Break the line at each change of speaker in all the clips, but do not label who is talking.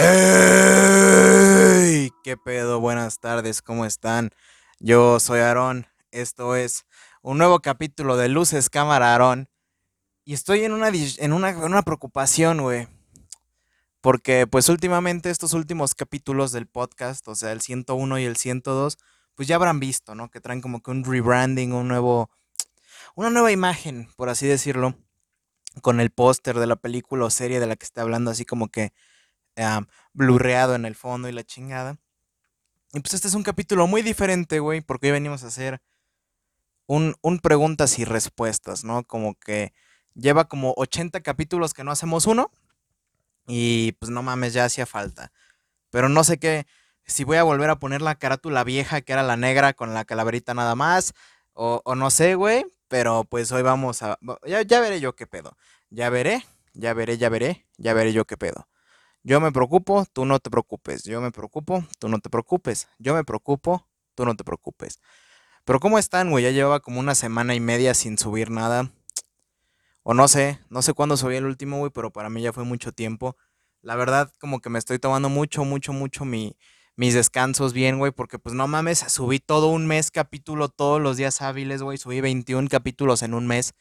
¡Ey! ¿Qué pedo? Buenas tardes, ¿cómo están? Yo soy Aarón, esto es un nuevo capítulo de Luces Cámara Aarón. Y estoy en una, en una, en una preocupación, güey. Porque pues últimamente estos últimos capítulos del podcast, o sea, el 101 y el 102, pues ya habrán visto, ¿no? Que traen como que un rebranding, un nuevo, una nueva imagen, por así decirlo, con el póster de la película o serie de la que está hablando, así como que sea, ah, blurreado en el fondo y la chingada. Y pues este es un capítulo muy diferente, güey, porque hoy venimos a hacer un, preguntas y respuestas, ¿no? Como que lleva como 80 capítulos que no hacemos uno y pues no mames, ya hacía falta. Pero no sé qué, si voy a volver a poner la carátula vieja que era la negra con la calaverita nada más, o, no sé, güey, pero pues hoy vamos a... ya veré yo qué pedo. Ya veré, ya veré, ya veré, ya veré yo qué pedo. Yo me preocupo, tú no te preocupes. Yo me preocupo, tú no te preocupes. Yo me preocupo, tú no te preocupes. Pero ¿cómo están, güey? Ya llevaba como una semana y media sin subir nada. O no sé, no sé cuándo subí el último, güey, pero para mí ya fue mucho tiempo. La verdad, como que me estoy tomando mucho, mucho, mucho mi, mis descansos bien, güey, porque pues no mames, subí todo un mes capítulo todos los días hábiles, güey. Subí 21 capítulos en un mes.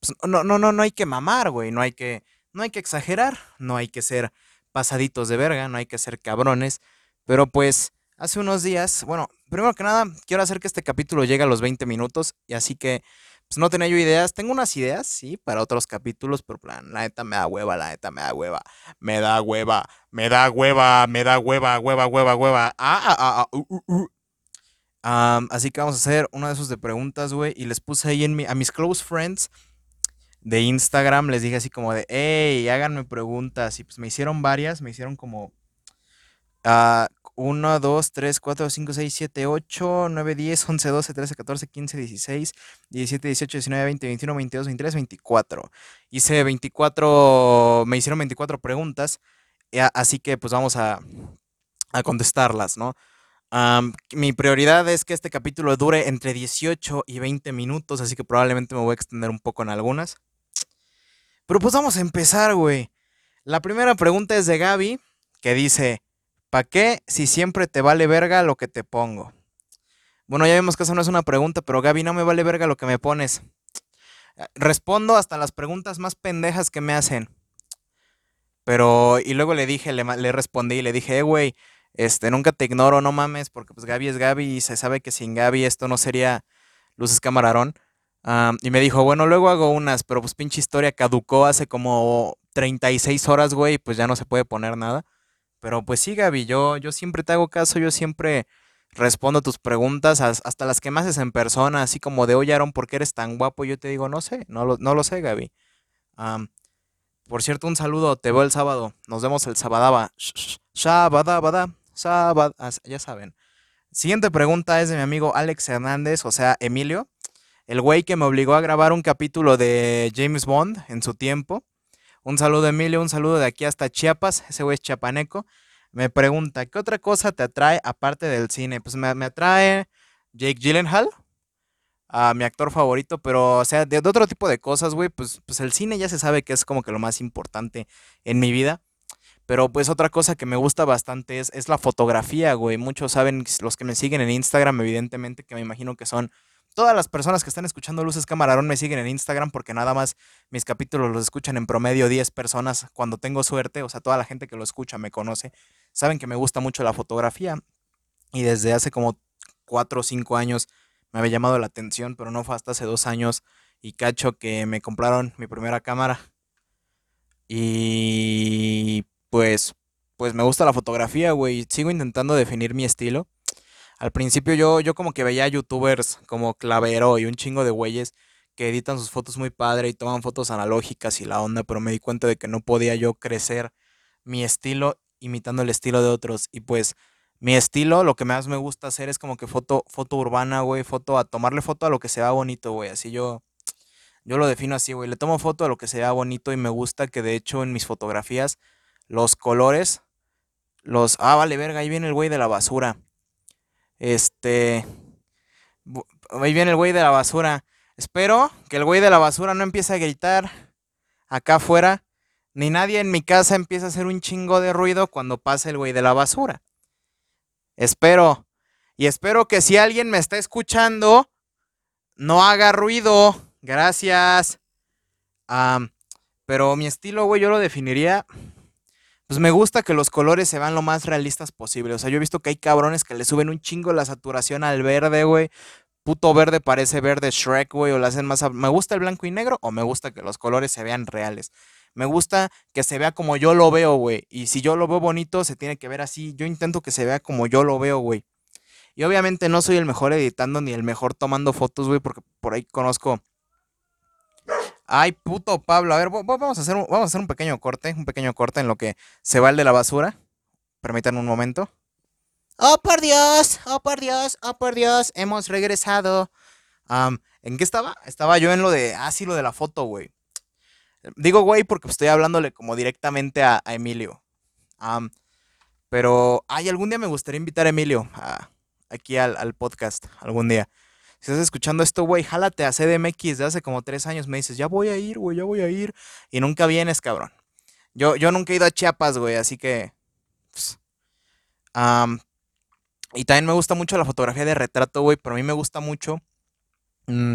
Pues, no, no, no, no hay que mamar, güey. No hay que no hay que exagerar, no hay que ser pasaditos de verga, no hay que ser cabrones, pero pues hace unos días, bueno, primero que nada, quiero hacer que este capítulo llegue a los 20 minutos y así que pues no tenía yo ideas, tengo unas ideas, sí, para otros capítulos, pero plan, la neta me da hueva, la neta me da hueva, me da hueva, me da hueva, me da hueva, hueva, hueva, hueva. Ah, ah, ah, ah uh, uh, uh. así que vamos a hacer uno de esos de preguntas, güey, y les puse ahí en mi, a mis close friends de Instagram les dije así como de, hey, háganme preguntas. Y pues me hicieron varias, me hicieron como 1, 2, 3, 4, 5, 6, 7, 8, 9, 10, 11, 12, 13, 14, 15, 16, 17, 18, 19, 20, 21, 22, 23, 24. Hice 24, me hicieron 24 preguntas, así que pues vamos a, contestarlas, ¿no? mi prioridad es que este capítulo dure entre 18 y 20 minutos, así que probablemente me voy a extender un poco en algunas. Pero pues vamos a empezar, güey. La primera pregunta es de Gaby, que dice, ¿pa' qué si siempre te vale verga lo que te pongo? Bueno, ya vemos que eso no es una pregunta, pero Gaby, no me vale verga lo que me pones. Eh, respondo hasta las preguntas más pendejas que me hacen. Pero, y luego le dije, le, respondí y le dije, eh, güey, este, nunca te ignoro, no mames, porque pues Gaby es Gaby y se sabe que sin Gaby esto no sería Luces Camarón y me dijo, bueno, luego hago unas, pero pues pinche historia caducó hace como 36 horas, güey, pues ya no se puede poner nada. Pero pues sí, Gaby, yo, yo siempre te hago caso, yo siempre respondo tus preguntas, hasta las que me haces en persona, así como de, oye, Aaron, ¿por qué eres tan guapo? Yo te digo, no sé, no lo, no lo sé, Gaby. por cierto, un saludo, te veo el sábado, nos vemos el sabadaba. Sabadabada, sabad, ya saben. Siguiente pregunta es de mi amigo Alex Hernández, o sea, Emilio el güey que me obligó a grabar un capítulo de James Bond en su tiempo. Un saludo Emilio, un saludo de aquí hasta Chiapas, ese güey es chiapaneco. Me pregunta, ¿qué otra cosa te atrae aparte del cine? Pues me, atrae Jake Gyllenhaal, mi actor favorito, pero, o sea, de, otro tipo de cosas, güey, pues, pues el cine ya se sabe que es como que lo más importante en mi vida. Pero pues otra cosa que me gusta bastante es, es la fotografía, güey. Muchos saben, los que me siguen en Instagram, evidentemente, que me imagino que son Todas las personas que están escuchando Luces Camarón me siguen en Instagram porque nada más mis capítulos los escuchan en promedio 10 personas cuando tengo suerte. O sea, toda la gente que lo escucha me conoce. Saben que me gusta mucho la fotografía y desde hace como 4 o 5 años me había llamado la atención, pero no fue hasta hace dos años y cacho que me compraron mi primera cámara. Y pues, pues me gusta la fotografía, güey. Sigo intentando definir mi estilo al principio yo, yo como que veía youtubers como Clavero y un chingo de güeyes que editan sus fotos muy padre y toman fotos analógicas y la onda, pero me di cuenta de que no podía yo crecer mi estilo imitando el estilo de otros. Y pues mi estilo, lo que más me gusta hacer es como que foto, foto urbana, güey, foto a tomarle foto a lo que se vea bonito, güey. Así yo, yo lo defino así, güey. Le tomo foto a lo que se vea bonito y me gusta que de hecho en mis fotografías los colores, los, ah, vale, verga, ahí viene el güey de la basura. Este. Ahí viene el güey de la basura. Espero que el güey de la basura no empiece a gritar acá afuera. Ni nadie en mi casa empiece a hacer un chingo de ruido cuando pase el güey de la basura. Espero. Y espero que si alguien me está escuchando, no haga ruido. Gracias. pero mi estilo, güey, yo lo definiría pues me gusta que los colores se vean lo más realistas posible. O sea, yo he visto que hay cabrones que le suben un chingo la saturación al verde, güey. Puto verde parece verde Shrek, güey, o le hacen más... ¿Me gusta el blanco y negro o me gusta que los colores se vean reales? Me gusta que se vea como yo lo veo, güey. Y si yo lo veo bonito, se tiene que ver así. Yo intento que se vea como yo lo veo, güey. Y obviamente no soy el mejor editando ni el mejor tomando fotos, güey, porque por ahí conozco Ay, puto Pablo. A ver, vamos a, hacer un, vamos a hacer un pequeño corte, un pequeño corte en lo que se va el de la basura. Permítanme un momento. Oh, por Dios, oh, por Dios, oh, por Dios, hemos regresado. ¿En qué estaba? Estaba yo en lo de, ah, sí, lo de la foto, güey. Digo, güey, porque estoy hablándole como directamente a, Emilio. pero, ay, algún día me gustaría invitar a Emilio aquí al, al podcast, algún día si estás escuchando esto, güey, jálate a CDMX de hace como tres años, me dices, ya voy a ir, güey, ya voy a ir, y nunca vienes, cabrón. Yo, yo nunca he ido a Chiapas, güey, así que... Pues, y también me gusta mucho la fotografía de retrato, güey, pero a mí me gusta mucho mm,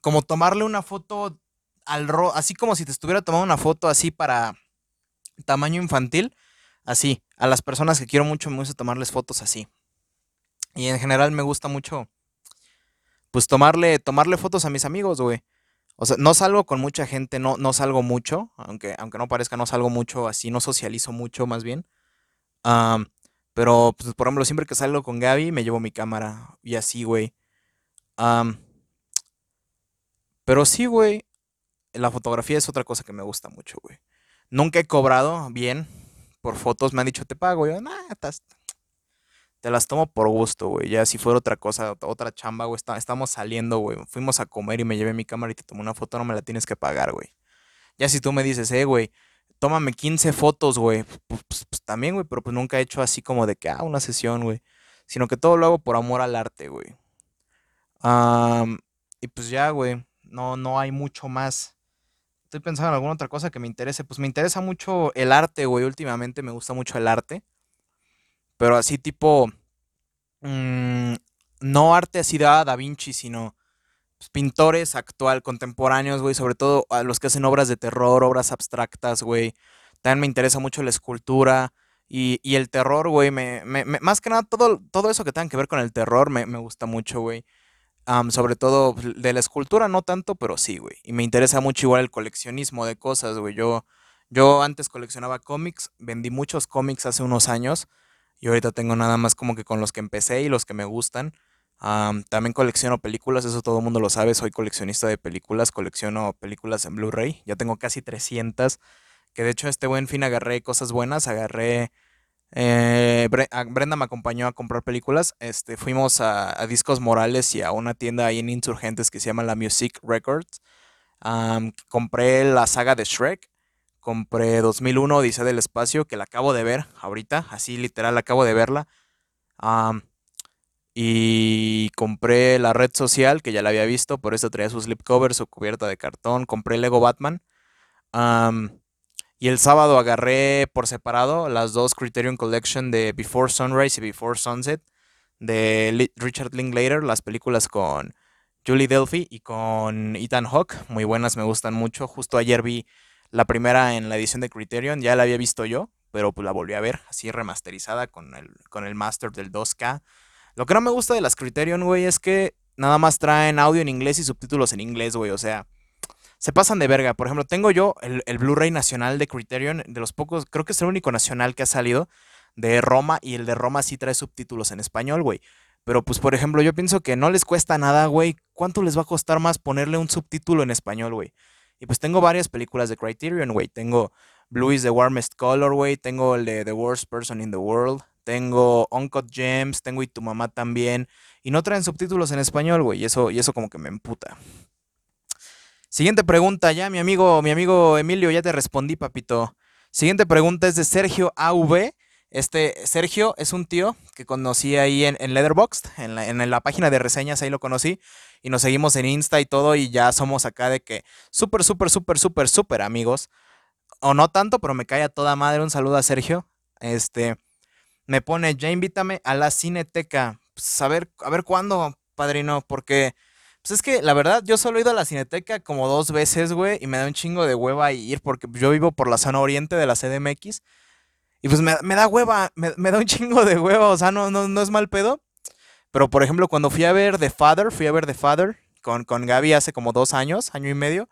como tomarle una foto al ro así como si te estuviera tomando una foto así para tamaño infantil, así, a las personas que quiero mucho me gusta tomarles fotos así. Y en general me gusta mucho pues tomarle, tomarle fotos a mis amigos, güey. O sea, no salgo con mucha gente, no, no salgo mucho, aunque, aunque no parezca, no salgo mucho así, no socializo mucho más bien. pero, pues, por ejemplo, siempre que salgo con Gaby, me llevo mi cámara y así, güey. pero sí, güey, la fotografía es otra cosa que me gusta mucho, güey. Nunca he cobrado bien por fotos, me han dicho, te pago. Yo, nada, estás, te las tomo por gusto, güey. Ya si fuera otra cosa, otra chamba, güey, estamos saliendo, güey. Fuimos a comer y me llevé mi cámara y te tomé una foto, no me la tienes que pagar, güey. Ya si tú me dices, eh, güey, tómame 15 fotos, güey. Pues, pues, también, güey, pero pues nunca he hecho así como de que, ah, una sesión, güey. Sino que todo lo hago por amor al arte, güey. y pues ya, güey, no, no hay mucho más. Estoy pensando en alguna otra cosa que me interese. Pues me interesa mucho el arte, güey. Últimamente me gusta mucho el arte pero así tipo, mm, no arte así de ah, Da Vinci, sino pues, pintores actual, contemporáneos, güey, sobre todo a los que hacen obras de terror, obras abstractas, güey. También me interesa mucho la escultura y, el terror, güey. más que nada, todo, todo eso que tenga que ver con el terror me, gusta mucho, güey. sobre todo pues, de la escultura, no tanto, pero sí, güey. Y me interesa mucho igual el coleccionismo de cosas, güey. Yo, yo antes coleccionaba cómics, vendí muchos cómics hace unos años. Y ahorita tengo nada más como que con los que empecé y los que me gustan. también colecciono películas, eso todo el mundo lo sabe, soy coleccionista de películas, colecciono películas en Blu-ray, ya tengo casi 300, que de hecho este buen fin agarré cosas buenas, agarré... Eh, Brenda me acompañó a comprar películas, este, fuimos a, Discos Morales y a una tienda ahí en Insurgentes que se llama La Music Records, compré la saga de Shrek, Compré 2001 Dice del Espacio, que la acabo de ver ahorita, así literal acabo de verla. y compré la red social, que ya la había visto, por eso traía su slipcover, su cubierta de cartón. Compré Lego Batman. y el sábado agarré por separado las dos Criterion Collection de Before Sunrise y Before Sunset de Richard Linklater, las películas con Julie Delphi y con Ethan Hawke. Muy buenas, me gustan mucho. Justo ayer vi la primera en la edición de Criterion ya la había visto yo, pero pues la volví a ver así remasterizada con el, con el master del 2K. Lo que no me gusta de las Criterion, güey, es que nada más traen audio en inglés y subtítulos en inglés, güey. O sea, se pasan de verga. Por ejemplo, tengo yo el, el Blu-ray nacional de Criterion, de los pocos, creo que es el único nacional que ha salido de Roma y el de Roma sí trae subtítulos en español, güey. Pero pues, por ejemplo, yo pienso que no les cuesta nada, güey. ¿Cuánto les va a costar más ponerle un subtítulo en español, güey? Y pues tengo varias películas de Criterion, güey. Tengo Blue is the Warmest Color, güey. Tengo el de The Worst Person in the World. Tengo Uncut Gems. Tengo Y tu mamá también. Y no traen subtítulos en español, güey. Y eso, y eso como que me emputa. Siguiente pregunta, ya mi amigo, mi amigo Emilio, ya te respondí, papito. Siguiente pregunta es de Sergio AV este Sergio es un tío que conocí ahí en, Leatherbox, en la, página de reseñas, ahí lo conocí y nos seguimos en Insta y todo y ya somos acá de que súper, súper, súper, súper, súper amigos. O no tanto, pero me cae a toda madre. Un saludo a Sergio. Este, me pone, ya invítame a la Cineteca. Pues a ver, a ver cuándo, padrino, porque... Pues es que la verdad, yo solo he ido a la Cineteca como dos veces, güey, y me da un chingo de hueva ir porque yo vivo por la zona oriente de la CDMX y pues me, da hueva, me, da un chingo de hueva, o sea, no, no, no es mal pedo. Pero por ejemplo, cuando fui a ver The Father, fui a ver The Father con, con Gaby hace como dos años, año y medio.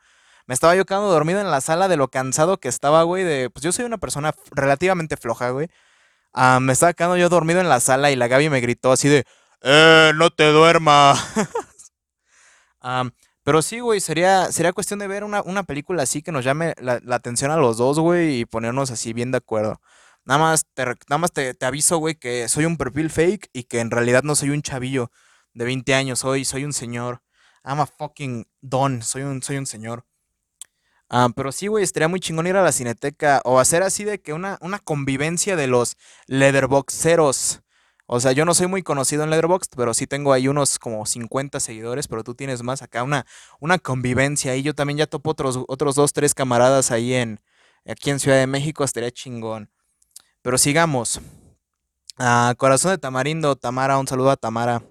Me estaba yo quedando dormido en la sala de lo cansado que estaba, güey. De, pues yo soy una persona relativamente floja, güey. Ah, me estaba quedando yo dormido en la sala y la Gaby me gritó así de, ¡Eh, no te duermas! Ah, pero sí, güey, sería, sería cuestión de ver una, película así que nos llame la atención a los dos, güey, y ponernos así bien de acuerdo. Nada más te, aviso, güey, que soy un perfil fake y que en realidad no soy un chavillo de 20 años hoy, soy un señor. I'm a fucking don, soy un, soy un señor. Ah, pero sí, güey, estaría muy chingón ir a la cineteca o hacer así de que una, una convivencia de los leatherboxeros. O sea, yo no soy muy conocido en leatherbox, pero sí tengo ahí unos como 50 seguidores, pero tú tienes más acá, una, una convivencia. Y yo también ya topo otros, otros dos, tres camaradas ahí en, aquí en Ciudad de México, estaría chingón. Pero sigamos. Ah, corazón de Tamarindo, Tamara, un saludo a Tamara.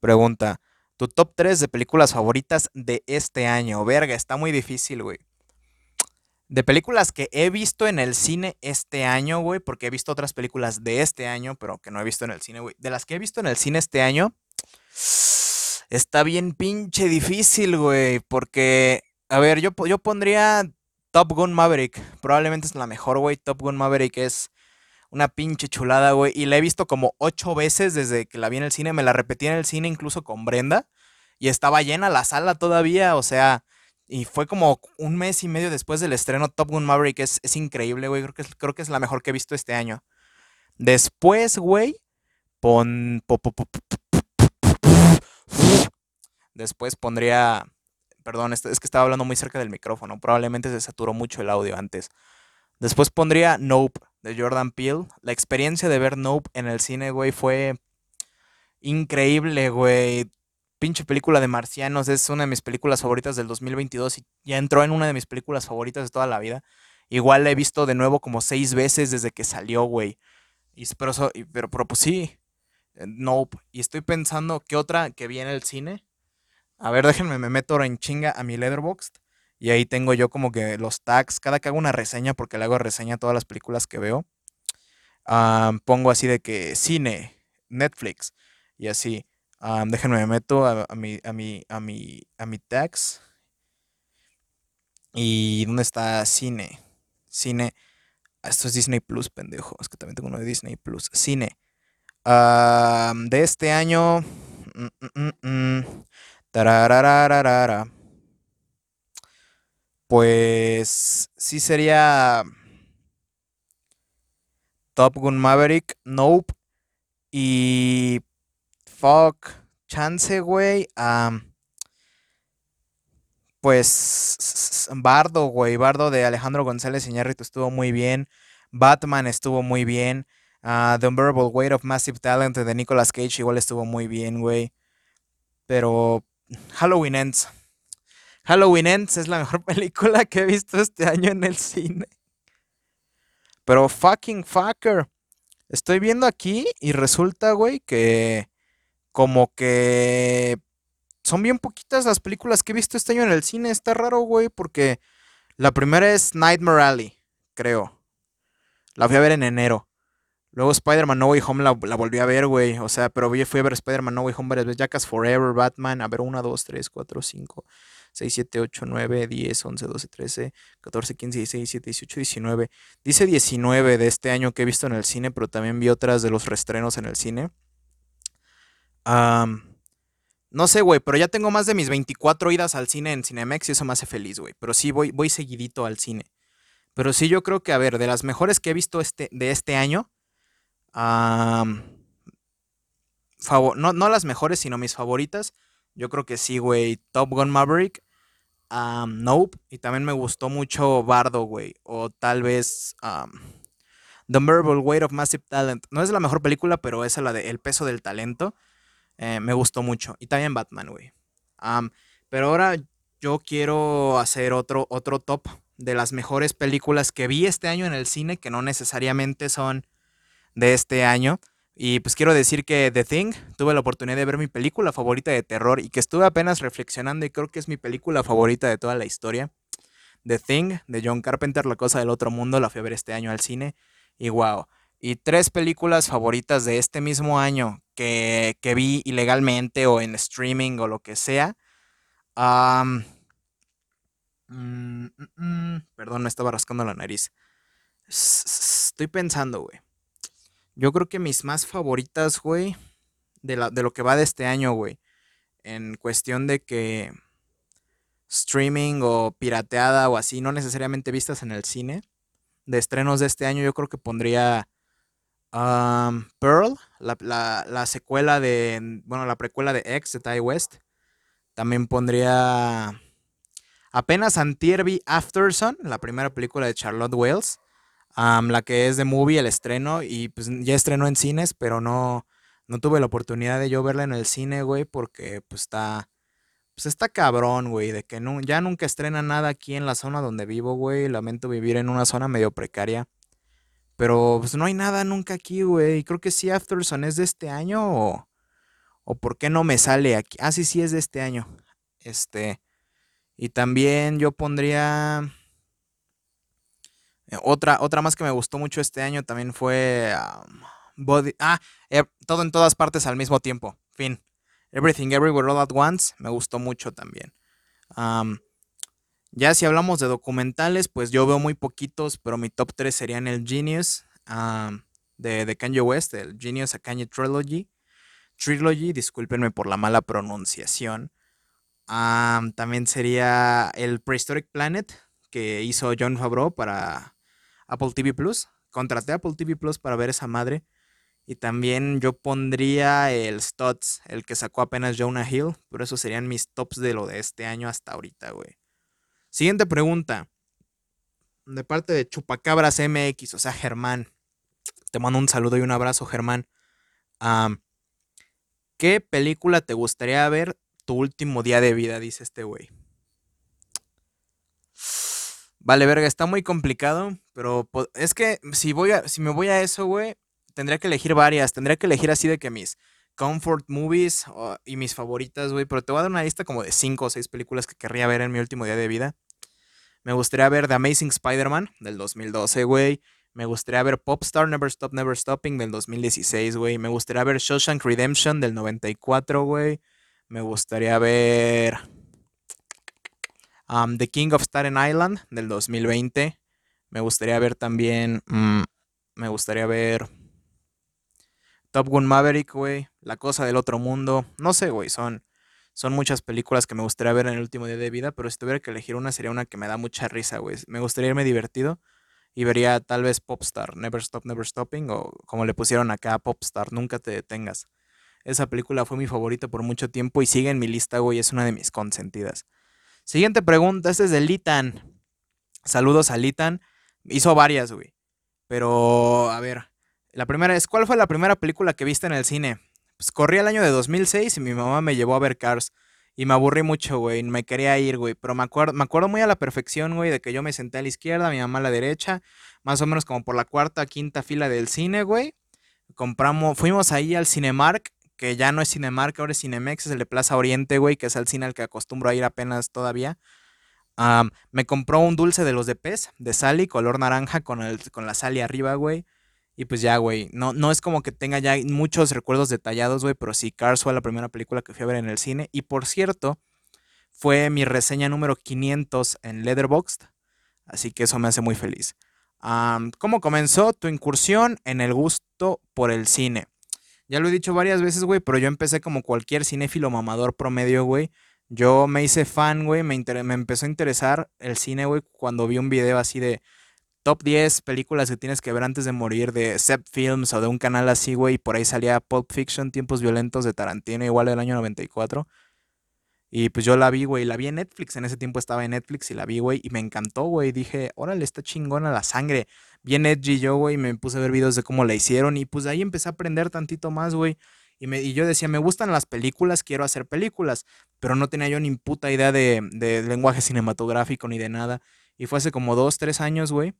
Pregunta, ¿tu top 3 de películas favoritas de este año? Verga, está muy difícil, güey. De películas que he visto en el cine este año, güey, porque he visto otras películas de este año, pero que no he visto en el cine, güey. De las que he visto en el cine este año, está bien pinche difícil, güey, porque, a ver, yo, yo pondría Top Gun Maverick. Probablemente es la mejor, güey. Top Gun Maverick es una pinche chulada, güey. Y la he visto como ocho veces desde que la vi en el cine. Me la repetí en el cine incluso con Brenda. Y estaba llena la sala todavía. O sea, y fue como un mes y medio después del estreno Top Gun Maverick. Es, es increíble, güey. Creo que, es, creo que es la mejor que he visto este año. Después, güey, pon... Después pondría... Perdón, es que estaba hablando muy cerca del micrófono. Probablemente se saturó mucho el audio antes. Después pondría Nope de Jordan Peele. La experiencia de ver Nope en el cine, güey, fue increíble, güey. Pinche película de marcianos, es una de mis películas favoritas del 2022 y ya entró en una de mis películas favoritas de toda la vida. Igual la he visto de nuevo como seis veces desde que salió, güey. Y, pero, pero, pero, pues sí, eh, Nope. Y estoy pensando, ¿qué otra que vi en el cine? A ver, déjenme, me meto ahora en chinga a mi Letterboxd. Y ahí tengo yo como que los tags, cada que hago una reseña, porque le hago reseña a todas las películas que veo, ah, pongo así de que cine, Netflix, y así. Ah, déjenme, me meto a, a, mi, a, mi, a, mi, a mi tags. ¿Y dónde está cine? Cine. Ah, esto es Disney Plus, pendejo. Es que también tengo uno de Disney Plus. Cine. de este año. Mm, mm, mm, mm pues sí sería Top Gun Maverick, Nope y Fuck, Chance, güey. pues Bardo, güey, Bardo de Alejandro González Iñárritu estuvo muy bien. Batman estuvo muy bien. Ah, The Unbearable Weight of Massive Talent de Nicolas Cage igual estuvo muy bien, güey. Pero Halloween Ends. Halloween Ends es la mejor película que he visto este año en el cine. Pero fucking fucker. Estoy viendo aquí y resulta, güey, que como que son bien poquitas las películas que he visto este año en el cine. Está raro, güey, porque la primera es Nightmare Alley, creo. La fui a ver en enero. Luego Spider-Man No Way Home la, volví a ver, güey. O sea, pero fui a ver Spider-Man No Way Home varias veces. Jackass Forever, Batman. A ver, una, dos, tres, cuatro, cinco. 6, 7, 8, 9, 10, 11, 12, 13, 14, 15, 16, 17, 18, 19. Dice 19 de este año que he visto en el cine, pero también vi otras de los restrenos en el cine. no sé, güey, pero ya tengo más de mis 24 idas al cine en Cinemex y eso me hace feliz, güey. Pero sí voy, voy seguidito al cine. Pero sí, yo creo que, a ver, de las mejores que he visto este, de este año. favor, no, no las mejores, sino mis favoritas. Yo creo que sí, güey. Top Gun Maverick nope. Y también me gustó mucho Bardo, güey. O tal vez The Marvel Weight of Massive Talent. No es la mejor película, pero es la de El peso del talento. Eh, me gustó mucho. Y también Batman, güey. pero ahora yo quiero hacer otro, otro top de las mejores películas que vi este año en el cine, que no necesariamente son de este año. Y pues quiero decir que The Thing, tuve la oportunidad de ver mi película favorita de terror y que estuve apenas reflexionando y creo que es mi película favorita de toda la historia. The Thing de John Carpenter, La Cosa del Otro Mundo, la ver este año al cine. Y wow. Y tres películas favoritas de este mismo año que, vi ilegalmente o en streaming o lo que sea. Mm, mm, mm, perdón, me estaba rascando la nariz. estoy pensando, güey. Yo creo que mis más favoritas, güey, de, lo que va de este año, güey, en cuestión de que streaming o pirateada o así, no necesariamente vistas en el cine, de estrenos de este año, yo creo que pondría um, Pearl, la, secuela de, bueno, la precuela de X de Ty West. También pondría apenas Antier after Afterson, la primera película de Charlotte Wells la que es de movie, el estreno, y pues ya estrenó en cines, pero no, no tuve la oportunidad de yo verla en el cine, güey, porque pues está, pues está cabrón, güey, de que no, ya nunca estrena nada aquí en la zona donde vivo, güey, lamento vivir en una zona medio precaria. Pero pues no hay nada nunca aquí, güey. Y Creo que sí, Afterson es de este año o, o por qué no me sale aquí. Ah, sí, sí, es de este año. Este. Y también yo pondría. Otra, otra más que me gustó mucho este año también fue Ah, eh, todo en todas partes al mismo tiempo. Fin. Everything Everywhere All At Once me gustó mucho también. ya si hablamos de documentales, pues yo veo muy poquitos, pero mi top 3 serían el Genius de, Kanye West, el Genius a Kanye Trilogy. Trilogy, discúlpenme por la mala pronunciación. también sería el Prehistoric Planet que hizo John Favreau para Apple TV Plus. Contraté Apple TV Plus para ver esa madre. Y también yo pondría el Stots, el que sacó apenas Jonah Hill. Pero esos serían mis tops de lo de este año hasta ahorita, güey. Siguiente pregunta. De parte de Chupacabras MX, o sea, Germán. Te mando un saludo y un abrazo, Germán. ¿Qué película te gustaría ver tu último día de vida? Dice este güey. Vale, verga, está muy complicado. Pero pues, es que si, voy a, si me voy a eso, güey, tendría que elegir varias. Tendría que elegir así de que mis comfort movies y mis favoritas, güey. Pero te voy a dar una lista como de cinco o seis películas que querría ver en mi último día de vida. Me gustaría ver The Amazing Spider-Man del 2012, güey. Me gustaría ver Popstar Never Stop Never Stopping del 2016, güey. Me gustaría ver Shawshank Redemption del 94, güey. Me gustaría ver The King of Staten Island del 2020. Me gustaría ver también. Mm, me gustaría ver. Top Gun Maverick, güey. La cosa del otro mundo. No sé, güey. Son, son muchas películas que me gustaría ver en el último día de vida. Pero si tuviera que elegir una, sería una que me da mucha risa, güey. Me gustaría irme divertido. Y vería tal vez Popstar, Never Stop, Never Stopping. O como le pusieron acá, Popstar, Nunca te detengas. Esa película fue mi favorita por mucho tiempo y sigue en mi lista, güey. Es una de mis consentidas. Siguiente pregunta. Este es de Litan. Saludos a Litan. Hizo varias, güey. Pero, a ver, la primera es, ¿cuál fue la primera película que viste en el cine? Pues corrí el año de 2006 y mi mamá me llevó a ver Cars. Y me aburrí mucho, güey. Me quería ir, güey. Pero me acuerdo, me acuerdo muy a la perfección, güey, de que yo me senté a la izquierda, mi mamá a la derecha. Más o menos como por la cuarta, quinta fila del cine, güey. Compramos, fuimos ahí al Cinemark, que ya no es Cinemark, ahora es Cinemex, es el de Plaza Oriente, güey, que es el cine al que acostumbro a ir apenas todavía me compró un dulce de los de pez, de sal y color naranja con, el, con la Sally arriba, güey. Y pues ya, güey, no, no es como que tenga ya muchos recuerdos detallados, güey, pero sí, Cars fue la primera película que fui a ver en el cine. Y por cierto, fue mi reseña número 500 en Letterboxd, así que eso me hace muy feliz. ¿Cómo comenzó tu incursión en el gusto por el cine? Ya lo he dicho varias veces, güey, pero yo empecé como cualquier cinéfilo mamador promedio, güey, yo me hice fan, güey, me, me empezó a interesar el cine, güey, cuando vi un video así de top 10 películas que tienes que ver antes de morir de sep Films o de un canal así, güey, y por ahí salía Pulp Fiction, Tiempos Violentos de Tarantino, igual del año 94. Y pues yo la vi, güey, la vi en Netflix, en ese tiempo estaba en Netflix y la vi, güey, y me encantó, güey, dije, órale, está chingona la sangre. Bien edgy yo, güey, me puse a ver videos de cómo la hicieron y pues ahí empecé a aprender tantito más, güey. Y, yo decía, me gustan las películas, quiero hacer películas, pero no tenía yo ni puta idea de, lenguaje cinematográfico ni de nada. Y fue hace como dos, tres años, güey,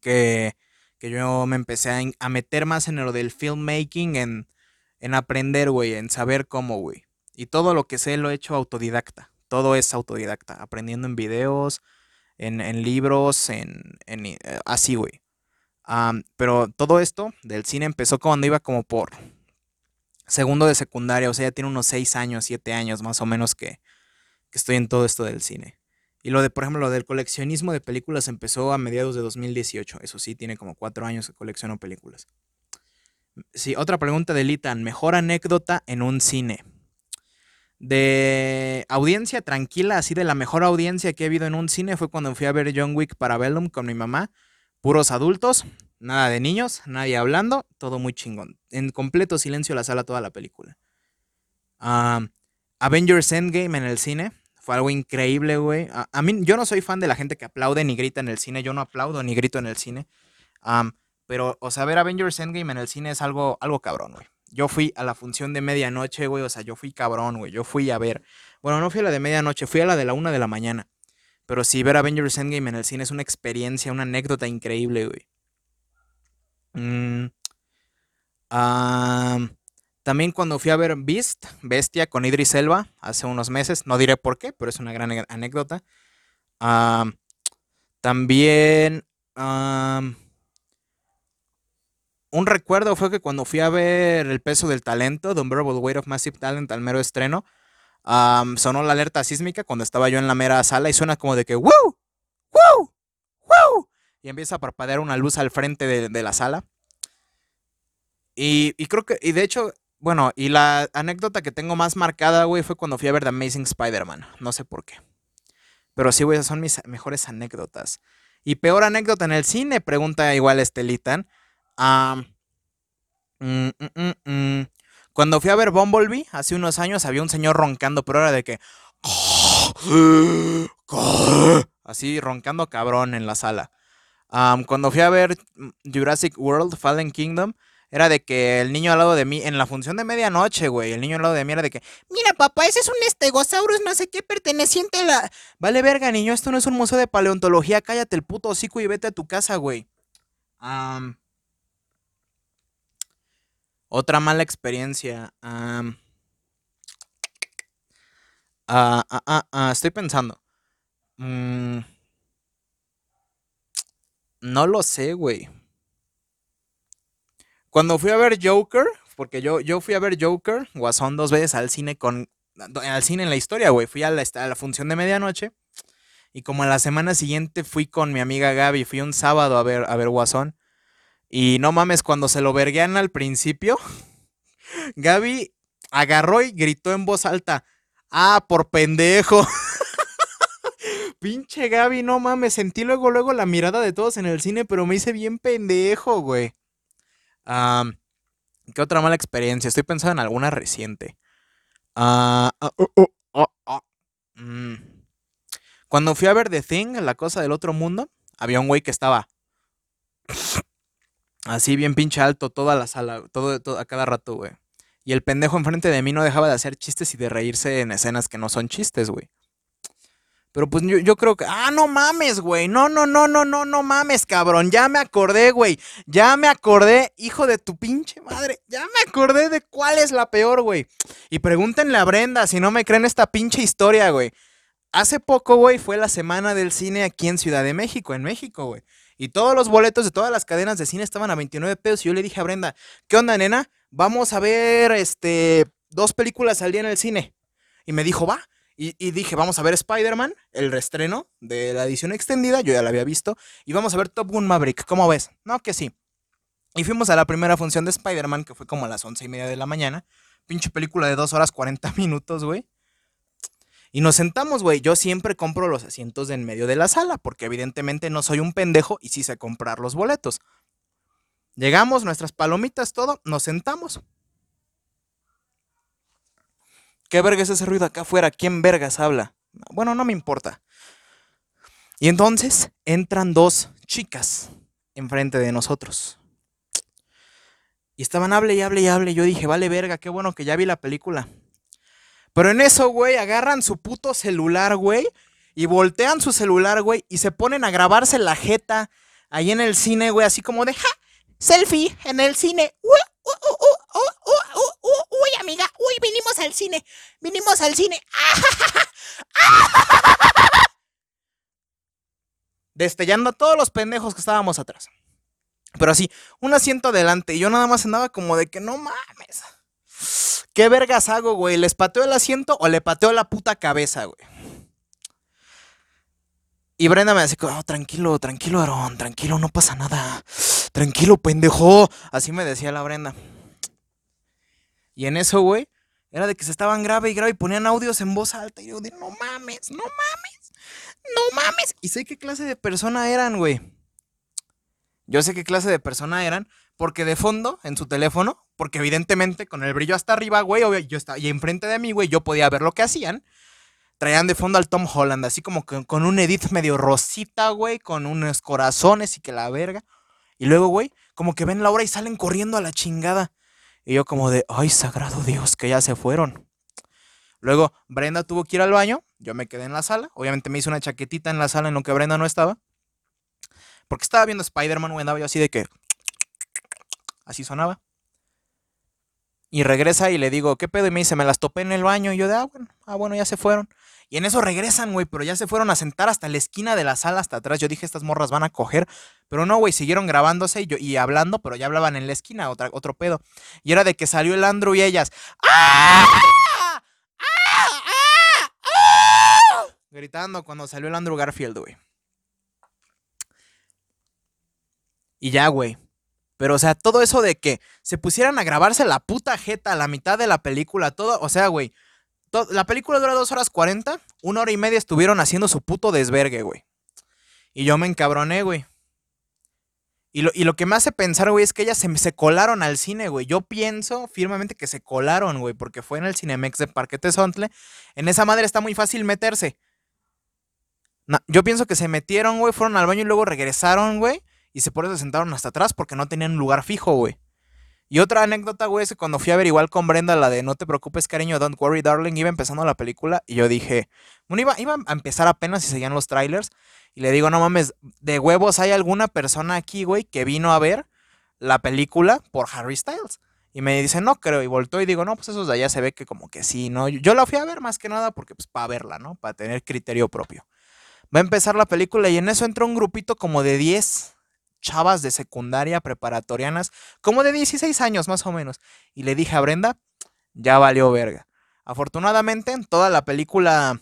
que, yo me empecé a, meter más en lo del filmmaking, en, aprender, güey, en saber cómo, güey. Y todo lo que sé lo he hecho autodidacta. Todo es autodidacta, aprendiendo en videos, en, libros, en, en eh, así, güey. pero todo esto del cine empezó cuando iba como por segundo de secundaria, o sea, ya tiene unos seis años, siete años más o menos que, estoy en todo esto del cine. Y lo de, por ejemplo, lo del coleccionismo de películas empezó a mediados de 2018. Eso sí, tiene como cuatro años que colecciono películas. Sí, otra pregunta de Litan. Mejor anécdota en un cine. De audiencia tranquila, así de la mejor audiencia que he habido en un cine fue cuando fui a ver John Wick para Bellum con mi mamá. Puros adultos nada de niños, nadie hablando, todo muy chingón. En completo silencio la sala toda la película. Avengers Endgame en el cine. Fue algo increíble, güey. A, mí, yo no soy fan de la gente que aplaude ni grita en el cine. Yo no aplaudo ni grito en el cine. pero, o sea, ver Avengers Endgame en el cine es algo, algo cabrón, güey. Yo fui a la función de medianoche, güey. O sea, yo fui cabrón, güey. Yo fui a ver. Bueno, no fui a la de medianoche, fui a la de la una de la mañana. Pero sí, ver Avengers Endgame en el cine es una experiencia, una anécdota increíble, güey. Mm, también cuando fui a ver Beast, Bestia, con Idris Elba hace unos meses, no diré por qué, pero es una gran anécdota. también un recuerdo fue que cuando fui a ver El peso del talento, The Unbearable Weight of Massive Talent al mero estreno, sonó la alerta sísmica cuando estaba yo en la mera sala y suena como de que ¡Wow! ¡Wow! ¡Wow! y empieza a parpadear una luz al frente de, la sala. Y, creo que, y de hecho, bueno, y la anécdota que tengo más marcada, güey, fue cuando fui a ver The Amazing Spider-Man. No sé por qué. Pero sí, güey, esas son mis mejores anécdotas. Y peor anécdota en el cine, pregunta igual Estelitan. Mm, mm, mm, cuando fui a ver Bumblebee, hace unos años, había un señor roncando, pero era de que... Ah, ah, ah", así, roncando cabrón en la sala cuando fui a ver Jurassic World, Fallen Kingdom, era de que el niño al lado de mí, en la función de medianoche, güey, el niño al lado de mí era de que, mira papá, ese es un estegosaurus, no sé qué, perteneciente a la... Vale verga, niño, esto no es un museo de paleontología, cállate el puto hocico y vete a tu casa, güey. otra mala experiencia. Ah, ah, ah, estoy pensando. Mm. No lo sé, güey. Cuando fui a ver Joker, porque yo, yo fui a ver Joker, Guasón, dos veces al cine con. Al cine en la historia, güey. Fui a la, función de medianoche. Y como a la semana siguiente fui con mi amiga Gaby, fui un sábado a ver, a ver Guasón. Y no mames, cuando se lo verguean al principio, Gaby agarró y gritó en voz alta: ¡Ah, por pendejo! Pinche Gaby, no mames, sentí luego, luego la mirada de todos en el cine, pero me hice bien pendejo, güey. ¿Qué otra mala experiencia? Estoy pensando en alguna reciente. Ah, ah, oh, oh, ah, mm. Cuando fui a ver The Thing, la cosa del otro mundo, había un güey que estaba así bien pinche alto toda la sala, todo, a cada rato, güey. Y el pendejo enfrente de mí no dejaba de hacer chistes y de reírse en escenas que no son chistes, güey. Pero pues yo, creo que, ah, no mames, güey. No, no, no, no, no, no mames, cabrón. Ya me acordé, güey. Ya me acordé, hijo de tu pinche madre. Ya me acordé de cuál es la peor, güey. Y pregúntenle a Brenda si no me creen esta pinche historia, güey. Hace poco, güey, fue la semana del cine aquí en Ciudad de México, en México, güey. Y todos los boletos de todas las cadenas de cine estaban a 29 pesos. Y yo le dije a Brenda, ¿qué onda, nena? Vamos a ver, este, dos películas al día en el cine. Y me dijo, va. Y, dije, vamos a ver Spider-Man, el restreno de la edición extendida, yo ya la había visto, y vamos a ver Top Gun Maverick, ¿cómo ves? No, que sí. Y fuimos a la primera función de Spider-Man, que fue como a las once y media de la mañana. Pinche película de dos horas 40 minutos, güey. Y nos sentamos, güey. Yo siempre compro los asientos de en medio de la sala, porque evidentemente no soy un pendejo y sí sé comprar los boletos. Llegamos, nuestras palomitas, todo, nos sentamos. ¿Qué verga es ese ruido acá afuera? ¿Quién vergas habla? Bueno, no me importa. Y entonces entran dos chicas enfrente de nosotros. Y estaban hable y hable y hable. Yo dije, vale verga, qué bueno que ya vi la película. Pero en eso, güey, agarran su puto celular, güey. Y voltean su celular, güey. Y se ponen a grabarse la jeta ahí en el cine, güey. Así como de, ja, selfie en el cine al cine, vinimos al cine. Destellando a todos los pendejos que estábamos atrás. Pero así, un asiento adelante. Y yo nada más andaba como de que no mames. ¿Qué vergas hago, güey? ¿Les pateo el asiento o le pateo la puta cabeza, güey? Y Brenda me decía, oh, tranquilo, tranquilo, Aarón, tranquilo, no pasa nada. Tranquilo, pendejo. Así me decía la Brenda. Y en eso, güey, era de que se estaban grave y grave y ponían audios en voz alta. Y yo de, no mames, no mames, no mames. Y sé qué clase de persona eran, güey. Yo sé qué clase de persona eran, porque de fondo, en su teléfono, porque evidentemente con el brillo hasta arriba, güey, yo estaba, y enfrente de mí, güey, yo podía ver lo que hacían. Traían de fondo al Tom Holland, así como con un edit medio rosita, güey, con unos corazones y que la verga. Y luego, güey, como que ven la hora y salen corriendo a la chingada. Y yo como de, ay, sagrado Dios, que ya se fueron. Luego Brenda tuvo que ir al baño, yo me quedé en la sala, obviamente me hice una chaquetita en la sala en lo que Brenda no estaba, porque estaba viendo Spider-Man, andaba yo así de que, así sonaba. Y regresa y le digo, ¿qué pedo? Y me dice, me las topé en el baño. Y yo de, ah, bueno, ah, bueno, ya se fueron. Y en eso regresan, güey, pero ya se fueron a sentar hasta la esquina de la sala, hasta atrás. Yo dije, estas morras van a coger. Pero no, güey, siguieron grabándose y, yo, y hablando, pero ya hablaban en la esquina, otro pedo. Y era de que salió el Andrew y ellas. ¡Ah! ¡Ah! ¡Ah! ¡Ah! Gritando cuando salió el Andrew Garfield, güey. Y ya, güey. Pero, o sea, todo eso de que se pusieran a grabarse la puta jeta a la mitad de la película, todo, o sea, güey. La película dura dos horas cuarenta, una hora y media estuvieron haciendo su puto desvergue, güey. Y yo me encabroné, güey. Y lo, que me hace pensar, güey, es que ellas se, colaron al cine, güey. Yo pienso firmemente que se colaron, güey, porque fue en el Cinemex de Parque Sontle. En esa madre está muy fácil meterse. yo pienso que se metieron, güey, fueron al baño y luego regresaron, güey y se por eso se sentaron hasta atrás porque no tenían un lugar fijo, güey. Y otra anécdota, güey, es que cuando fui a ver igual con Brenda la de No te preocupes, cariño, Don't Worry, Darling, iba empezando la película y yo dije, bueno, iba, a empezar apenas y seguían los trailers. Y le digo, no mames, de huevos hay alguna persona aquí, güey, que vino a ver la película por Harry Styles. Y me dice, no creo. Y voltó y digo, no, pues esos de allá se ve que como que sí, ¿no? Yo la fui a ver más que nada porque, pues, para verla, ¿no? Para tener criterio propio. Va a empezar la película y en eso entra un grupito como de 10 chavas de secundaria preparatorianas, como de 16 años más o menos. Y le dije a Brenda, ya valió verga. Afortunadamente, en toda la película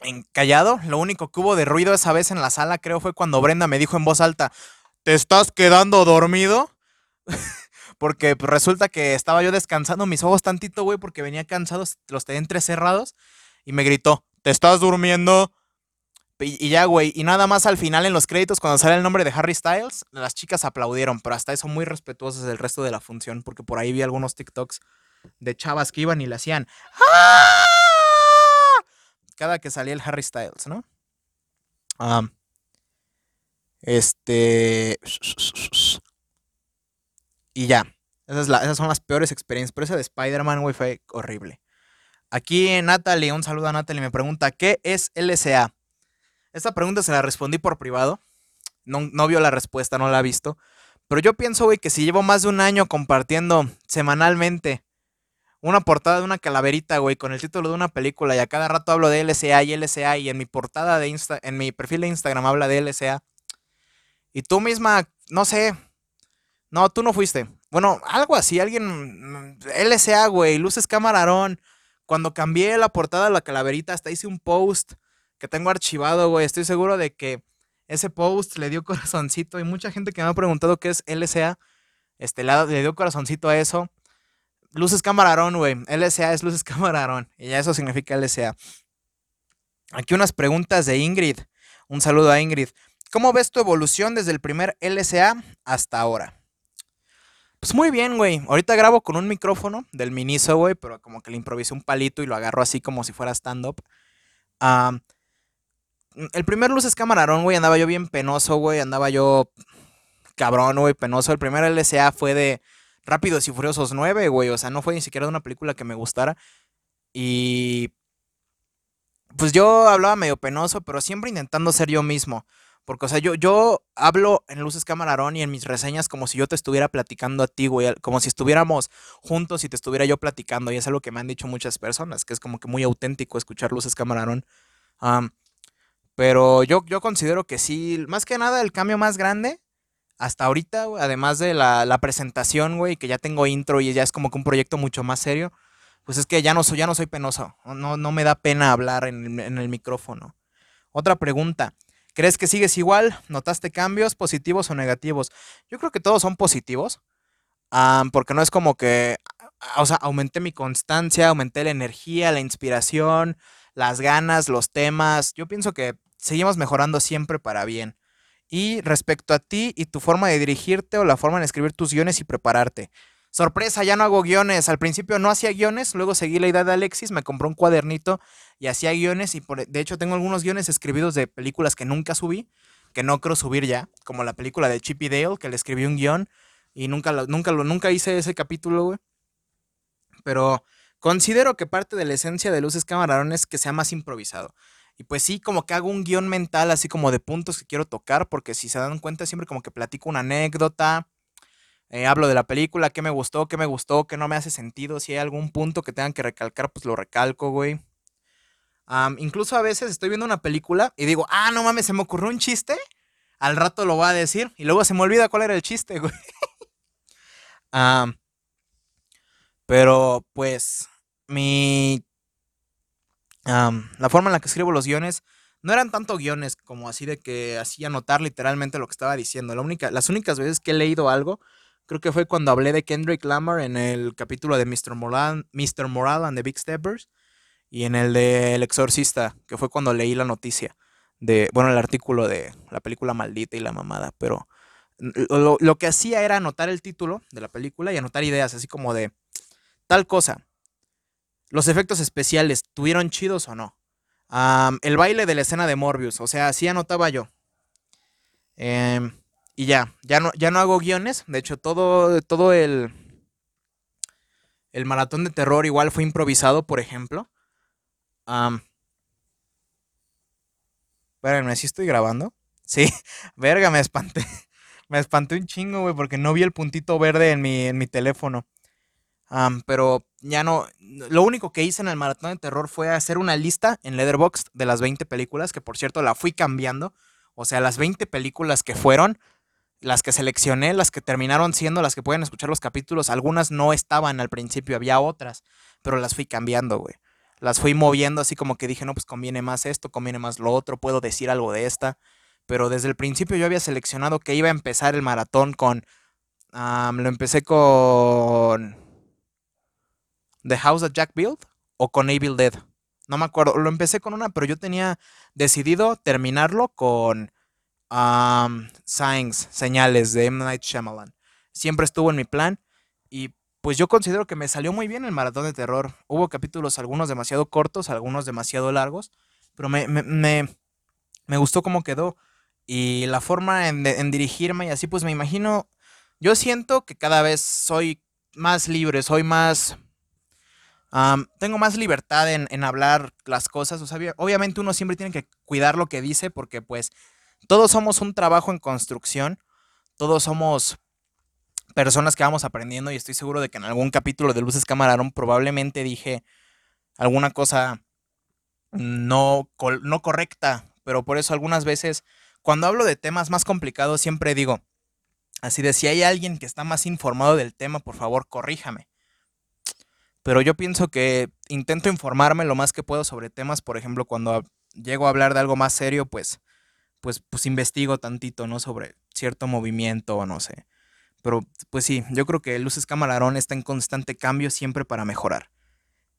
en callado, lo único que hubo de ruido esa vez en la sala creo fue cuando Brenda me dijo en voz alta, ¿te estás quedando dormido? porque pues, resulta que estaba yo descansando mis ojos tantito, güey, porque venía cansado, los tenía entrecerrados, y me gritó, ¿te estás durmiendo? Y, ya, güey, y nada más al final en los créditos, cuando sale el nombre de Harry Styles, las chicas aplaudieron, pero hasta eso muy respetuosas del resto de la función, porque por ahí vi algunos TikToks de chavas que iban y le hacían ¡Ah! cada que salía el Harry Styles, ¿no? este. Y ya. esas, son las peores experiencias. Pero esa de Spider-Man, güey, fue horrible. Aquí Natalie, un saludo a Natalie, me pregunta: ¿Qué es LSA? Esta pregunta se la respondí por privado. No, vio la respuesta, no la ha visto. Pero yo pienso, güey, que si llevo más de un año compartiendo semanalmente una portada de una calaverita, güey, con el título de una película y a cada rato hablo de LSA y LSA y en mi portada de Insta, en mi perfil de Instagram habla de LSA. Y tú misma, no sé, no, tú no fuiste. Bueno, algo así, alguien, mm, LSA, güey, luces camarón. Cuando cambié la portada de la calaverita, hasta hice un post que tengo archivado, güey. Estoy seguro de que ese post le dio corazoncito y mucha gente que me ha preguntado qué es LSA, este, le dio corazoncito a eso. Luces camarón, güey. LSA es luces camarón. Y ya eso significa LSA. Aquí unas preguntas de Ingrid. Un saludo a Ingrid. ¿Cómo ves tu evolución desde el primer LSA hasta ahora? Pues muy bien, güey. Ahorita grabo con un micrófono del Miniso, güey, pero como que le improvisé un palito y lo agarro así como si fuera stand-up. Ah... El primer Luces Camarón, güey, andaba yo bien penoso, güey. Andaba yo cabrón, güey, penoso. El primer LSA fue de Rápidos y Furiosos 9, güey. O sea, no fue ni siquiera una película que me gustara. Y. Pues yo hablaba medio penoso, pero siempre intentando ser yo mismo. Porque, o sea, yo, yo hablo en Luces Camarón y en mis reseñas como si yo te estuviera platicando a ti, güey. Como si estuviéramos juntos y te estuviera yo platicando. Y es algo que me han dicho muchas personas, que es como que muy auténtico escuchar Luces Camarón. Pero yo, yo considero que sí, más que nada el cambio más grande hasta ahorita, además de la, la presentación, güey, que ya tengo intro y ya es como que un proyecto mucho más serio, pues es que ya no soy, ya no soy penoso, no, no me da pena hablar en, el micrófono. Otra pregunta, ¿crees que sigues igual? ¿Notaste cambios positivos o negativos? Yo creo que todos son positivos, porque no es como que, o sea, aumenté mi constancia, aumenté la energía, la inspiración, las ganas, los temas. Yo pienso que seguimos mejorando siempre para bien. Y respecto a ti y tu forma de dirigirte o la forma de escribir tus guiones y prepararte. Sorpresa, ya no hago guiones. Al principio no hacía guiones, luego seguí la idea de Alexis, me compró un cuadernito y hacía guiones. Y de hecho tengo algunos guiones escribidos de películas que nunca subí, que no creo subir ya, como la película de Chippy Dale, que le escribí un guión y nunca, nunca, lo, nunca hice ese capítulo, güey. Pero considero que parte de la esencia de Luces camarones es que sea más improvisado. Y pues sí, como que hago un guión mental así como de puntos que quiero tocar, porque si se dan cuenta siempre como que platico una anécdota, eh, hablo de la película, qué me gustó, qué me gustó, qué no me hace sentido, si hay algún punto que tengan que recalcar, pues lo recalco, güey. incluso a veces estoy viendo una película y digo, ah, no mames, se me ocurrió un chiste, al rato lo voy a decir y luego se me olvida cuál era el chiste, güey. pero pues mi la forma en la que escribo los guiones no eran tanto guiones como así de que hacía anotar literalmente lo que estaba diciendo. La única, las únicas veces que he leído algo, creo que fue cuando hablé de Kendrick Lamar en el capítulo de Mr. Moral, and the Big Steppers y en el de El Exorcista, que fue cuando leí la noticia de, bueno, el artículo de la película maldita y la mamada, pero lo que hacía era anotar el título de la película y anotar ideas, así como de tal cosa los efectos especiales, ¿tuvieron chidos o no? el baile de la escena de Morbius, o sea, sí anotaba yo. Em, y ya, ya no, ya no hago guiones. De hecho, todo, todo el, el maratón de terror igual fue improvisado, por ejemplo. Um, espérenme, ¿sí estoy grabando? Sí, verga, me espanté. Me espanté un chingo, güey, porque no vi el puntito verde en mi, en mi teléfono pero ya no, lo único que hice en el maratón de terror fue hacer una lista en leatherbox de las 20 películas, que por cierto la fui cambiando. O sea, las 20 películas que fueron, las que seleccioné, las que terminaron siendo, las que pueden escuchar los capítulos, algunas no estaban al principio, había otras, pero las fui cambiando, güey. Las fui moviendo así como que dije, no, pues conviene más esto, conviene más lo otro, puedo decir algo de esta. Pero desde el principio yo había seleccionado que iba a empezar el maratón con... lo empecé con The House of Jack Build o con Evil Dead. No me acuerdo, lo empecé con una, pero yo tenía decidido terminarlo con um, Signs, Señales de M. Night Shyamalan. Siempre estuvo en mi plan y pues yo considero que me salió muy bien el maratón de terror. Hubo capítulos, algunos demasiado cortos, algunos demasiado largos, pero me, me, gustó cómo quedó y la forma en dirigirme y así, pues me imagino, yo siento que cada vez soy más libre, soy más tengo más libertad en, hablar las cosas. O sea, obviamente uno siempre tiene que cuidar lo que dice porque pues todos somos un trabajo en construcción. Todos somos personas que vamos aprendiendo y estoy seguro de que en algún capítulo de Luces Camarón probablemente dije alguna cosa no, no correcta, pero por eso algunas veces cuando hablo de temas más complicados siempre digo, así de si hay alguien que está más informado del tema, por favor corríjame pero yo pienso que intento informarme lo más que puedo sobre temas, por ejemplo, cuando llego a hablar de algo más serio, pues, pues, pues investigo tantito, ¿no? Sobre cierto movimiento o no sé. Pero pues sí, yo creo que Luces Camalarón está en constante cambio siempre para mejorar.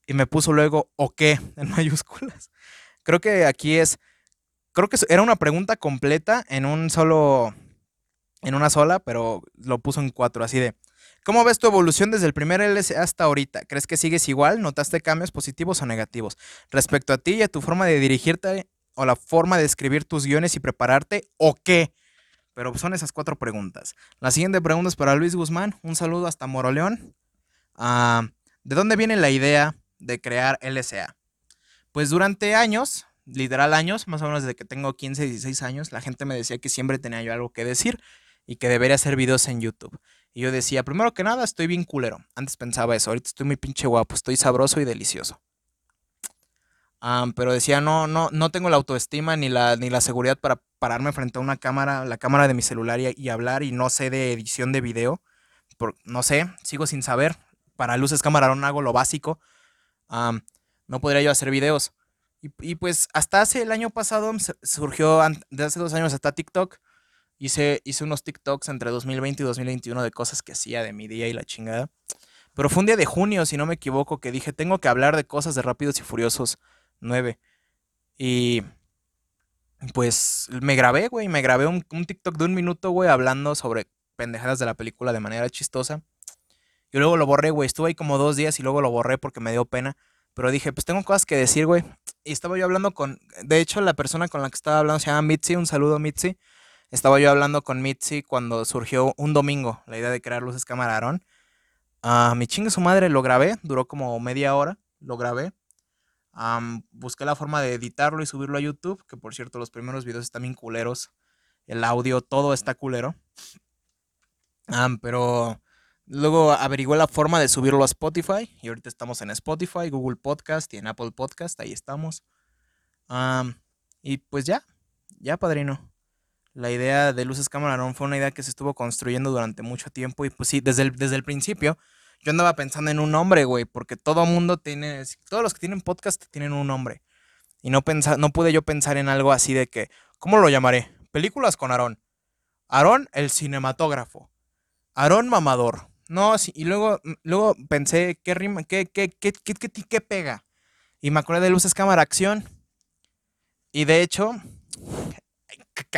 Y me puso luego o qué en mayúsculas. Creo que aquí es, creo que era una pregunta completa en un solo, en una sola, pero lo puso en cuatro, así de, ¿Cómo ves tu evolución desde el primer LSA hasta ahorita? ¿Crees que sigues igual? ¿Notaste cambios positivos o negativos? Respecto a ti y a tu forma de dirigirte o la forma de escribir tus guiones y prepararte, ¿o qué? Pero son esas cuatro preguntas. La siguiente pregunta es para Luis Guzmán. Un saludo hasta Moroleón. Ah, ¿De dónde viene la idea de crear LSA? Pues durante años, literal años, más o menos desde que tengo 15, 16 años, la gente me decía que siempre tenía yo algo que decir y que debería hacer videos en YouTube. Y yo decía, primero que nada, estoy bien culero. Antes pensaba eso, ahorita estoy muy pinche guapo, estoy sabroso y delicioso. pero decía, no, no, no tengo la autoestima ni la, ni la seguridad para pararme frente a una cámara, la cámara de mi celular y, hablar y no sé de edición de video. no sé, sigo sin saber. Para luces no hago lo básico. no podría yo hacer videos. Y, y, pues hasta hace el año pasado surgió, desde hace dos años hasta TikTok, Hice, hice unos TikToks entre 2020 y 2021 de cosas que hacía de mi día y la chingada. Pero fue un día de junio, si no me equivoco, que dije, tengo que hablar de cosas de Rápidos y Furiosos 9. Y pues me grabé, güey, me grabé un, un TikTok de un minuto, güey, hablando sobre pendejadas de la película de manera chistosa. Y luego lo borré, güey, estuve ahí como dos días y luego lo borré porque me dio pena. Pero dije, pues tengo cosas que decir, güey. Y estaba yo hablando con, de hecho, la persona con la que estaba hablando se llama Mitzi, un saludo Mitzi. Estaba yo hablando con Mitzi cuando surgió un domingo la idea de crear luces Camararon. Ah, mi chinga su madre, lo grabé, duró como media hora, lo grabé. busqué la forma de editarlo y subirlo a YouTube, que por cierto los primeros videos están bien culeros. El audio, todo está culero. pero luego averigué la forma de subirlo a Spotify y ahorita estamos en Spotify, Google Podcast y en Apple Podcast, ahí estamos. y pues ya, ya padrino. La idea de Luces Cámara, Arón fue una idea que se estuvo construyendo durante mucho tiempo y pues sí, desde el, desde el principio yo andaba pensando en un nombre, güey, porque todo mundo tiene, todos los que tienen podcast tienen un nombre. Y no, pensa, no pude yo pensar en algo así de que, ¿cómo lo llamaré? Películas con Aarón. Aarón el cinematógrafo. Aarón mamador. No, sí, y luego, mm, luego pensé, ¿qué rima? ¿Qué, qué, qué, qué pega? Y me acordé de Luces Cámara Acción. Y de hecho,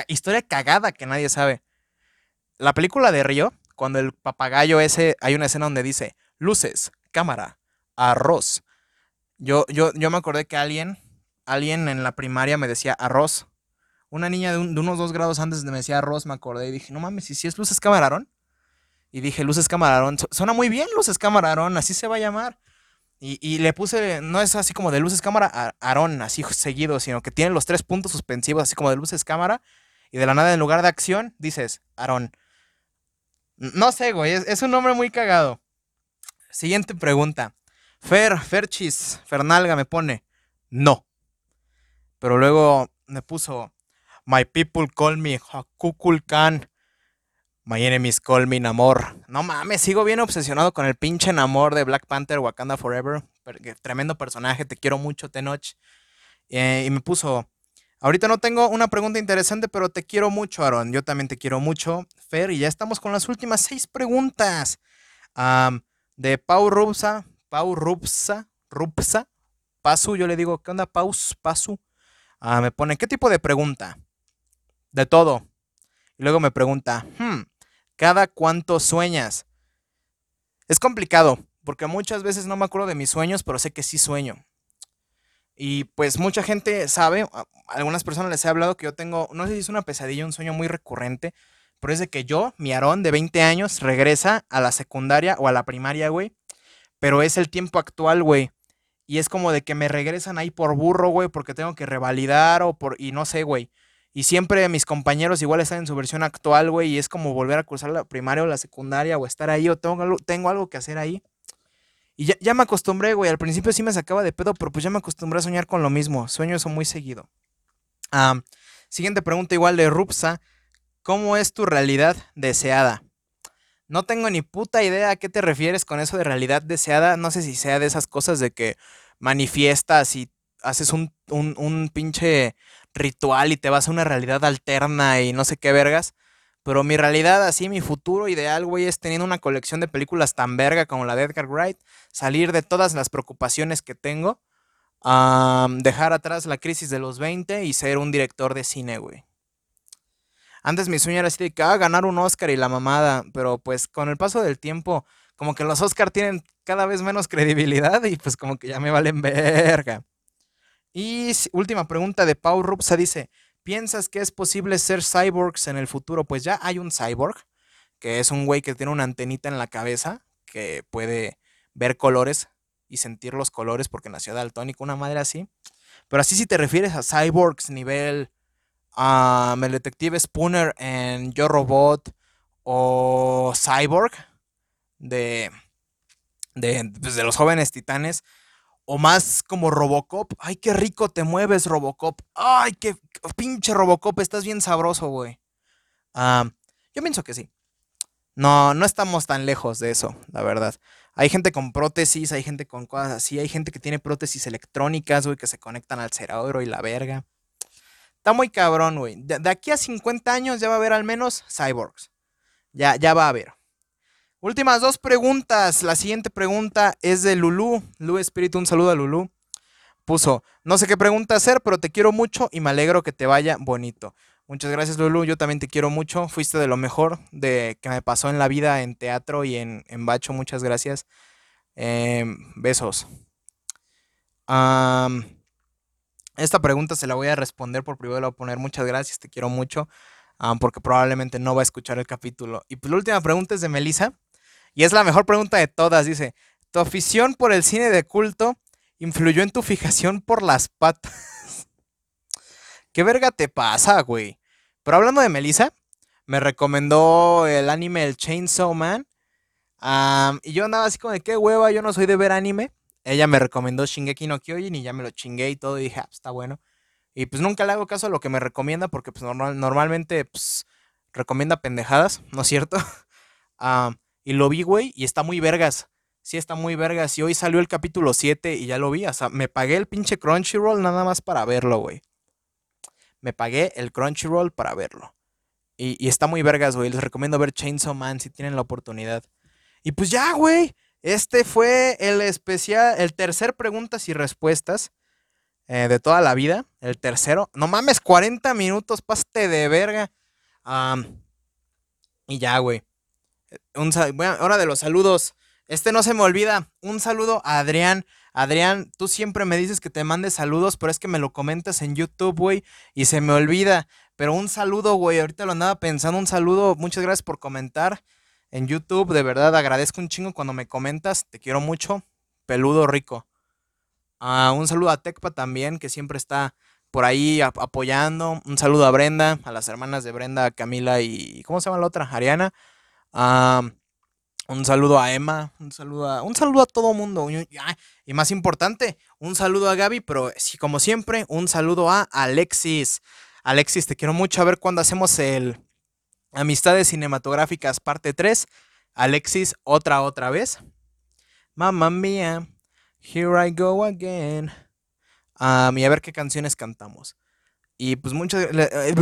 historia cagada que nadie sabe. La película de Río, cuando el papagayo ese, hay una escena donde dice, luces, cámara, arroz. Yo, yo, yo me acordé que alguien, alguien en la primaria me decía arroz. Una niña de, unos dos grados antes me decía arroz, me acordé y dije, no mames, si es luces camarón? Y dije, luces camarón, suena muy bien luces camarón, así se va a llamar. Y, le puse, no es así como de luces cámara, Aarón, así seguido, sino que tiene los tres puntos suspensivos, así como de luces cámara. Y de la nada, en lugar de acción, dices, Aarón. No sé, güey, es, un nombre muy cagado. Siguiente pregunta. Fer, Ferchis, Fernalga me pone, no. Pero luego me puso, My people call me Hakukulkan. My Enemies Call Me amor, No mames, sigo bien obsesionado con el pinche enamor de Black Panther Wakanda Forever. Tremendo personaje, te quiero mucho, Tenoch. Eh, y me puso, ahorita no tengo una pregunta interesante, pero te quiero mucho, Aaron. Yo también te quiero mucho, Fer. Y ya estamos con las últimas seis preguntas. de Pau Rupsa, Pau Rupsa, Rupsa, Pasu, yo le digo, ¿qué onda, Pau? Pasu? Ah, me pone, ¿qué tipo de pregunta? De todo. Y luego me pregunta, hmm, ¿Cada cuánto sueñas? Es complicado, porque muchas veces no me acuerdo de mis sueños, pero sé que sí sueño. Y pues mucha gente sabe, algunas personas les he hablado que yo tengo, no sé si es una pesadilla, un sueño muy recurrente, pero es de que yo, mi Aarón de 20 años, regresa a la secundaria o a la primaria, güey. Pero es el tiempo actual, güey. Y es como de que me regresan ahí por burro, güey, porque tengo que revalidar o por, y no sé, güey. Y siempre mis compañeros igual están en su versión actual, güey, y es como volver a cursar la primaria o la secundaria o estar ahí o tengo algo, tengo algo que hacer ahí. Y ya, me acostumbré, güey. Al principio sí me sacaba de pedo, pero pues ya me acostumbré a soñar con lo mismo. Sueño eso muy seguido. siguiente pregunta igual de Rupsa. ¿Cómo es tu realidad deseada? No tengo ni puta idea a qué te refieres con eso de realidad deseada. No sé si sea de esas cosas de que manifiestas y haces un, un, un pinche ritual y te vas a una realidad alterna y no sé qué vergas. Pero mi realidad, así, mi futuro ideal, güey, es teniendo una colección de películas tan verga como la de Edgar Wright, salir de todas las preocupaciones que tengo, dejar atrás la crisis de los 20 y ser un director de cine, güey. Antes mi sueño era así de que, ah, ganar un Oscar y la mamada, pero pues con el paso del tiempo, como que los Oscars tienen cada vez menos credibilidad y pues como que ya me valen verga. Y última pregunta de Paul Rupsa dice, ¿piensas que es posible ser cyborgs en el futuro? Pues ya hay un cyborg, que es un güey que tiene una antenita en la cabeza, que puede ver colores y sentir los colores porque nació daltonico una madre así. Pero así si te refieres a cyborgs nivel a el detective Spooner en Yo Robot o Cyborg de, de, pues de los jóvenes titanes, o más como Robocop. Ay, qué rico te mueves, Robocop. Ay, qué pinche Robocop, estás bien sabroso, güey. Ah, yo pienso que sí. No, no estamos tan lejos de eso, la verdad. Hay gente con prótesis, hay gente con cosas así, hay gente que tiene prótesis electrónicas, güey, que se conectan al cerebro y la verga. Está muy cabrón, güey. De, de, aquí a 50 años ya va a haber al menos cyborgs. Ya, ya va a haber. Últimas dos preguntas. La siguiente pregunta es de Lulú. Lu Espíritu, un saludo a Lulú. Puso, no sé qué pregunta hacer, pero te quiero mucho y me alegro que te vaya bonito. Muchas gracias, Lulú. Yo también te quiero mucho. Fuiste de lo mejor de que me pasó en la vida en teatro y en, Bacho. Muchas gracias. Em, besos. esta pregunta se la voy a responder por privado. La voy a poner muchas gracias. Te quiero mucho. porque probablemente no va a escuchar el capítulo. Y pues la última pregunta es de Melissa. Y es la mejor pregunta de todas. Dice, ¿tu afición por el cine de culto influyó en tu fijación por las patas? ¿Qué verga te pasa, güey? Pero hablando de Melissa, me recomendó el anime El Chainsaw Man. y yo andaba así como de qué hueva, yo no soy de ver anime. Ella me recomendó Shingeki no Kyojin y ya me lo chingué y todo. Y dije, ah, pues, está bueno. Y pues nunca le hago caso a lo que me recomienda porque pues normalmente pues, recomienda pendejadas, ¿no es cierto? Y lo vi, güey, y está muy vergas. Sí, está muy vergas. Y hoy salió el capítulo 7 y ya lo vi. O sea, me pagué el pinche Crunchyroll nada más para verlo, güey. Me pagué el Crunchyroll para verlo. Y, está muy vergas, güey. Les recomiendo ver Chainsaw Man si tienen la oportunidad. Y pues ya, güey. Este fue el especial, el tercer preguntas y respuestas eh, de toda la vida. El tercero. No mames, 40 minutos, paste de verga. y ya, güey. Hora de los saludos. Este no se me olvida. Un saludo a Adrián. Adrián, tú siempre me dices que te mande saludos, pero es que me lo comentas en YouTube, güey, y se me olvida. Pero un saludo, güey, ahorita lo andaba pensando, un saludo, muchas gracias por comentar en YouTube, de verdad agradezco un chingo cuando me comentas, te quiero mucho, peludo rico. Ah, un saludo a Tecpa también, que siempre está por ahí apoyando. Un saludo a Brenda, a las hermanas de Brenda, Camila y... ¿Cómo se llama la otra? Ariana. Ah, un saludo a Emma, un saludo a, un saludo a todo mundo. Y más importante, un saludo a Gaby, pero sí, como siempre, un saludo a Alexis. Alexis, te quiero mucho. A ver cuando hacemos el Amistades Cinematográficas parte 3. Alexis, otra, otra vez. Mamma mía, here I go again. Ah, y a ver qué canciones cantamos. Y pues muchas... Eh,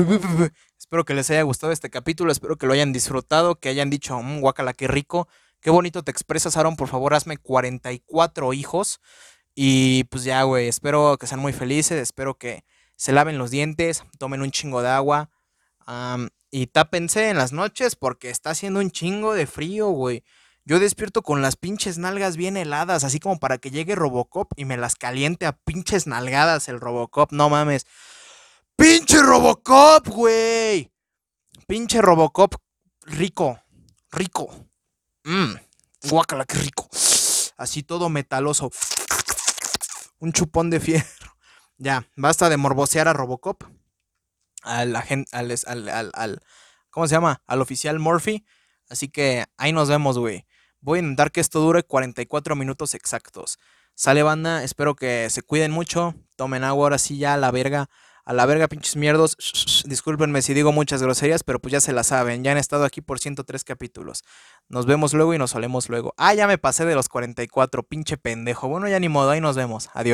Espero que les haya gustado este capítulo, espero que lo hayan disfrutado, que hayan dicho, mmm, guacala, qué rico, qué bonito te expresas, Aaron, por favor, hazme 44 hijos. Y pues ya, güey, espero que sean muy felices, espero que se laven los dientes, tomen un chingo de agua y tápense en las noches porque está haciendo un chingo de frío, güey. Yo despierto con las pinches nalgas bien heladas, así como para que llegue Robocop y me las caliente a pinches nalgadas el Robocop, no mames. Pinche Robocop, güey. Pinche Robocop rico, rico. Mmm, guacala qué rico. Así todo metaloso. Un chupón de fierro. Ya, basta de morbosear a Robocop. Al agente, al, al, al, al, ¿cómo se llama? Al oficial Murphy. Así que ahí nos vemos, güey. Voy a intentar que esto dure 44 minutos exactos. Sale banda, espero que se cuiden mucho, tomen agua ahora sí ya la verga a la verga pinches mierdos, discúlpenme si digo muchas groserías, pero pues ya se las saben, ya han estado aquí por 103 capítulos. Nos vemos luego y nos solemos luego. Ah, ya me pasé de los 44, pinche pendejo. Bueno, ya ni modo, ahí nos vemos. Adiós.